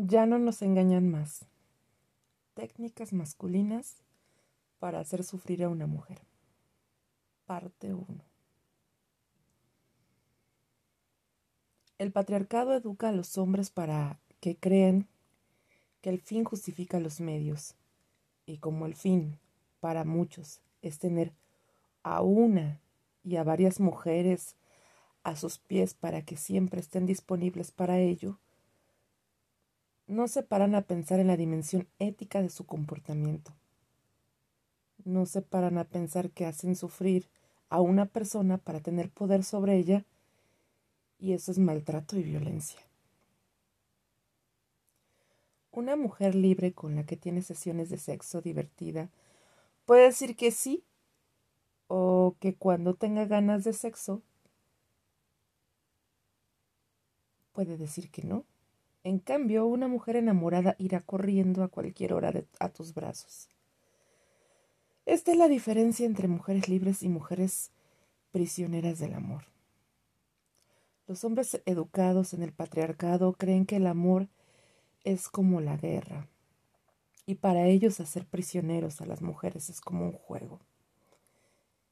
Ya no nos engañan más. Técnicas masculinas para hacer sufrir a una mujer. Parte 1. El patriarcado educa a los hombres para que crean que el fin justifica los medios. Y como el fin, para muchos, es tener a una y a varias mujeres a sus pies para que siempre estén disponibles para ello, no se paran a pensar en la dimensión ética de su comportamiento. No se paran a pensar que hacen sufrir a una persona para tener poder sobre ella y eso es maltrato y violencia. Una mujer libre con la que tiene sesiones de sexo divertida puede decir que sí o que cuando tenga ganas de sexo puede decir que no. En cambio, una mujer enamorada irá corriendo a cualquier hora a tus brazos. Esta es la diferencia entre mujeres libres y mujeres prisioneras del amor. Los hombres educados en el patriarcado creen que el amor es como la guerra, y para ellos hacer prisioneros a las mujeres es como un juego.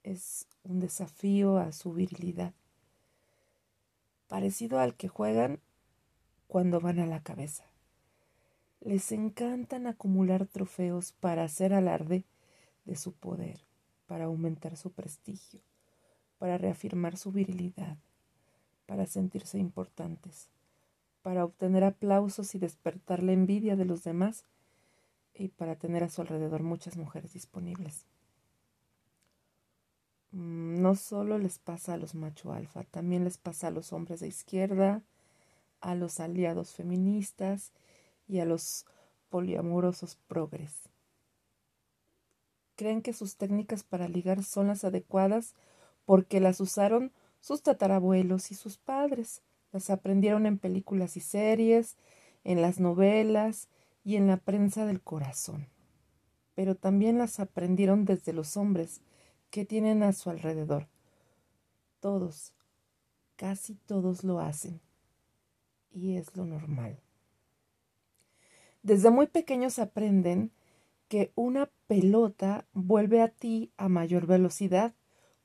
Es un desafío a su virilidad, parecido al que juegan cuando van a la cabeza. Les encantan acumular trofeos para hacer alarde de su poder, para aumentar su prestigio, para reafirmar su virilidad, para sentirse importantes, para obtener aplausos y despertar la envidia de los demás y para tener a su alrededor muchas mujeres disponibles. Mm, no solo les pasa a los macho alfa, también les pasa a los hombres de izquierda, a los aliados feministas y a los poliamorosos progres. Creen que sus técnicas para ligar son las adecuadas porque las usaron sus tatarabuelos y sus padres. Las aprendieron en películas y series, en las novelas y en la prensa del corazón. Pero también las aprendieron desde los hombres que tienen a su alrededor. Todos, casi todos lo hacen y es lo normal. Desde muy pequeños aprenden que una pelota vuelve a ti a mayor velocidad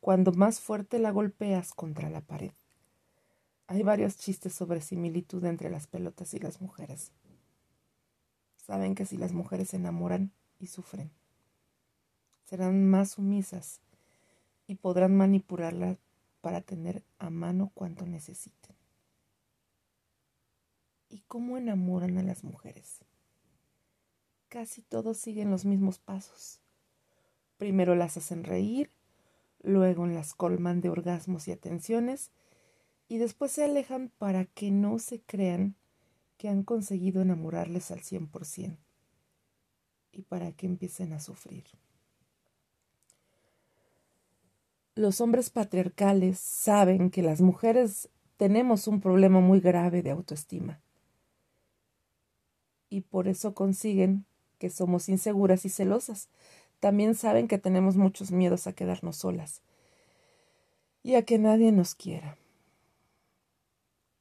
cuando más fuerte la golpeas contra la pared. Hay varios chistes sobre similitud entre las pelotas y las mujeres. Saben que si las mujeres se enamoran y sufren, serán más sumisas y podrán manipularla para tener a mano cuanto necesiten y cómo enamoran a las mujeres. Casi todos siguen los mismos pasos. Primero las hacen reír, luego las colman de orgasmos y atenciones, y después se alejan para que no se crean que han conseguido enamorarles al cien por cien y para que empiecen a sufrir. Los hombres patriarcales saben que las mujeres tenemos un problema muy grave de autoestima y por eso consiguen que somos inseguras y celosas. También saben que tenemos muchos miedos a quedarnos solas y a que nadie nos quiera.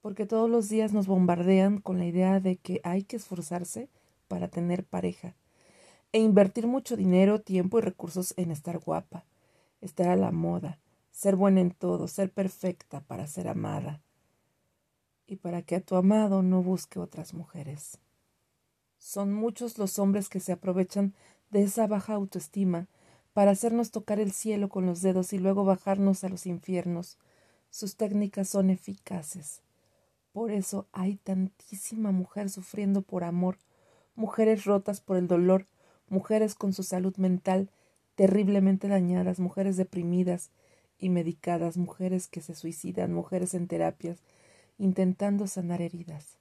Porque todos los días nos bombardean con la idea de que hay que esforzarse para tener pareja e invertir mucho dinero, tiempo y recursos en estar guapa, estar a la moda, ser buena en todo, ser perfecta para ser amada y para que a tu amado no busque otras mujeres. Son muchos los hombres que se aprovechan de esa baja autoestima para hacernos tocar el cielo con los dedos y luego bajarnos a los infiernos. Sus técnicas son eficaces. Por eso hay tantísima mujer sufriendo por amor, mujeres rotas por el dolor, mujeres con su salud mental terriblemente dañadas, mujeres deprimidas y medicadas, mujeres que se suicidan, mujeres en terapias, intentando sanar heridas.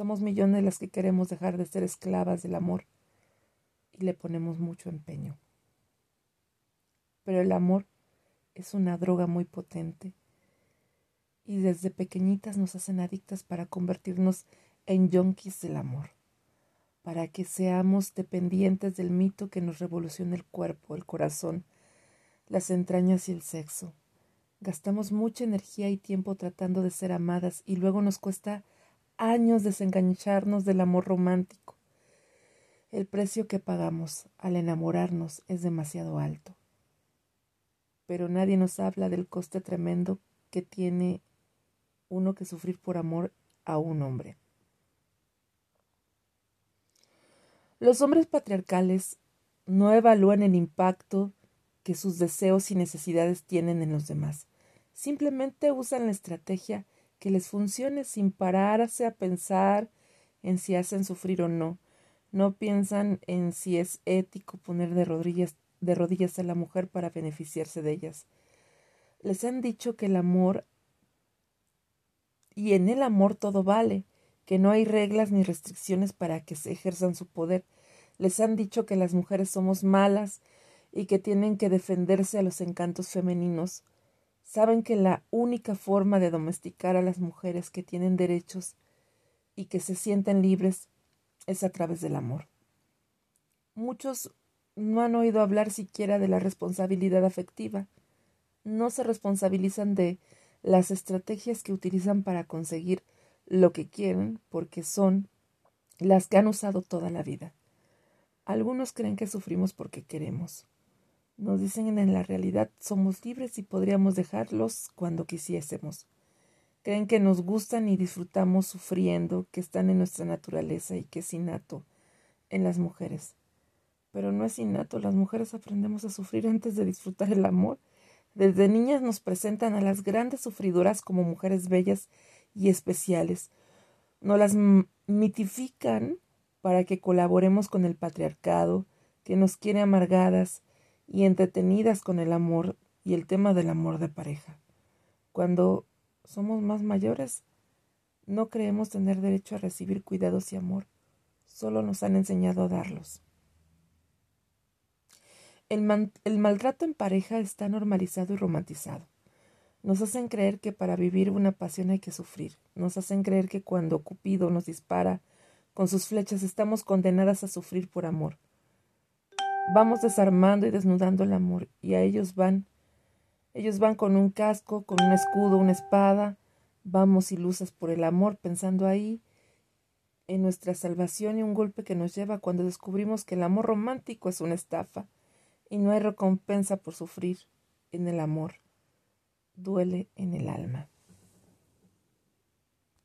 Somos millones las que queremos dejar de ser esclavas del amor y le ponemos mucho empeño. Pero el amor es una droga muy potente y desde pequeñitas nos hacen adictas para convertirnos en yonkis del amor, para que seamos dependientes del mito que nos revoluciona el cuerpo, el corazón, las entrañas y el sexo. Gastamos mucha energía y tiempo tratando de ser amadas y luego nos cuesta años desengancharnos del amor romántico. El precio que pagamos al enamorarnos es demasiado alto. Pero nadie nos habla del coste tremendo que tiene uno que sufrir por amor a un hombre. Los hombres patriarcales no evalúan el impacto que sus deseos y necesidades tienen en los demás. Simplemente usan la estrategia que les funcione sin pararse a pensar en si hacen sufrir o no. No piensan en si es ético poner de rodillas, de rodillas a la mujer para beneficiarse de ellas. Les han dicho que el amor y en el amor todo vale, que no hay reglas ni restricciones para que se ejerzan su poder. Les han dicho que las mujeres somos malas y que tienen que defenderse a los encantos femeninos. Saben que la única forma de domesticar a las mujeres que tienen derechos y que se sienten libres es a través del amor. Muchos no han oído hablar siquiera de la responsabilidad afectiva. No se responsabilizan de las estrategias que utilizan para conseguir lo que quieren porque son las que han usado toda la vida. Algunos creen que sufrimos porque queremos. Nos dicen en la realidad somos libres y podríamos dejarlos cuando quisiésemos. Creen que nos gustan y disfrutamos sufriendo, que están en nuestra naturaleza y que es innato en las mujeres. Pero no es innato, las mujeres aprendemos a sufrir antes de disfrutar el amor desde niñas nos presentan a las grandes sufridoras como mujeres bellas y especiales. Nos las mitifican para que colaboremos con el patriarcado, que nos quiere amargadas y entretenidas con el amor y el tema del amor de pareja. Cuando somos más mayores, no creemos tener derecho a recibir cuidados y amor, solo nos han enseñado a darlos. El, maltrato en pareja está normalizado y romantizado. Nos hacen creer que para vivir una pasión hay que sufrir. Nos hacen creer que cuando Cupido nos dispara con sus flechas estamos condenadas a sufrir por amor. Vamos desarmando y desnudando el amor y a ellos van. Ellos van con un casco, con un escudo, una espada. Vamos ilusas por el amor, pensando ahí en nuestra salvación y un golpe que nos lleva cuando descubrimos que el amor romántico es una estafa y no hay recompensa por sufrir en el amor. Duele en el alma.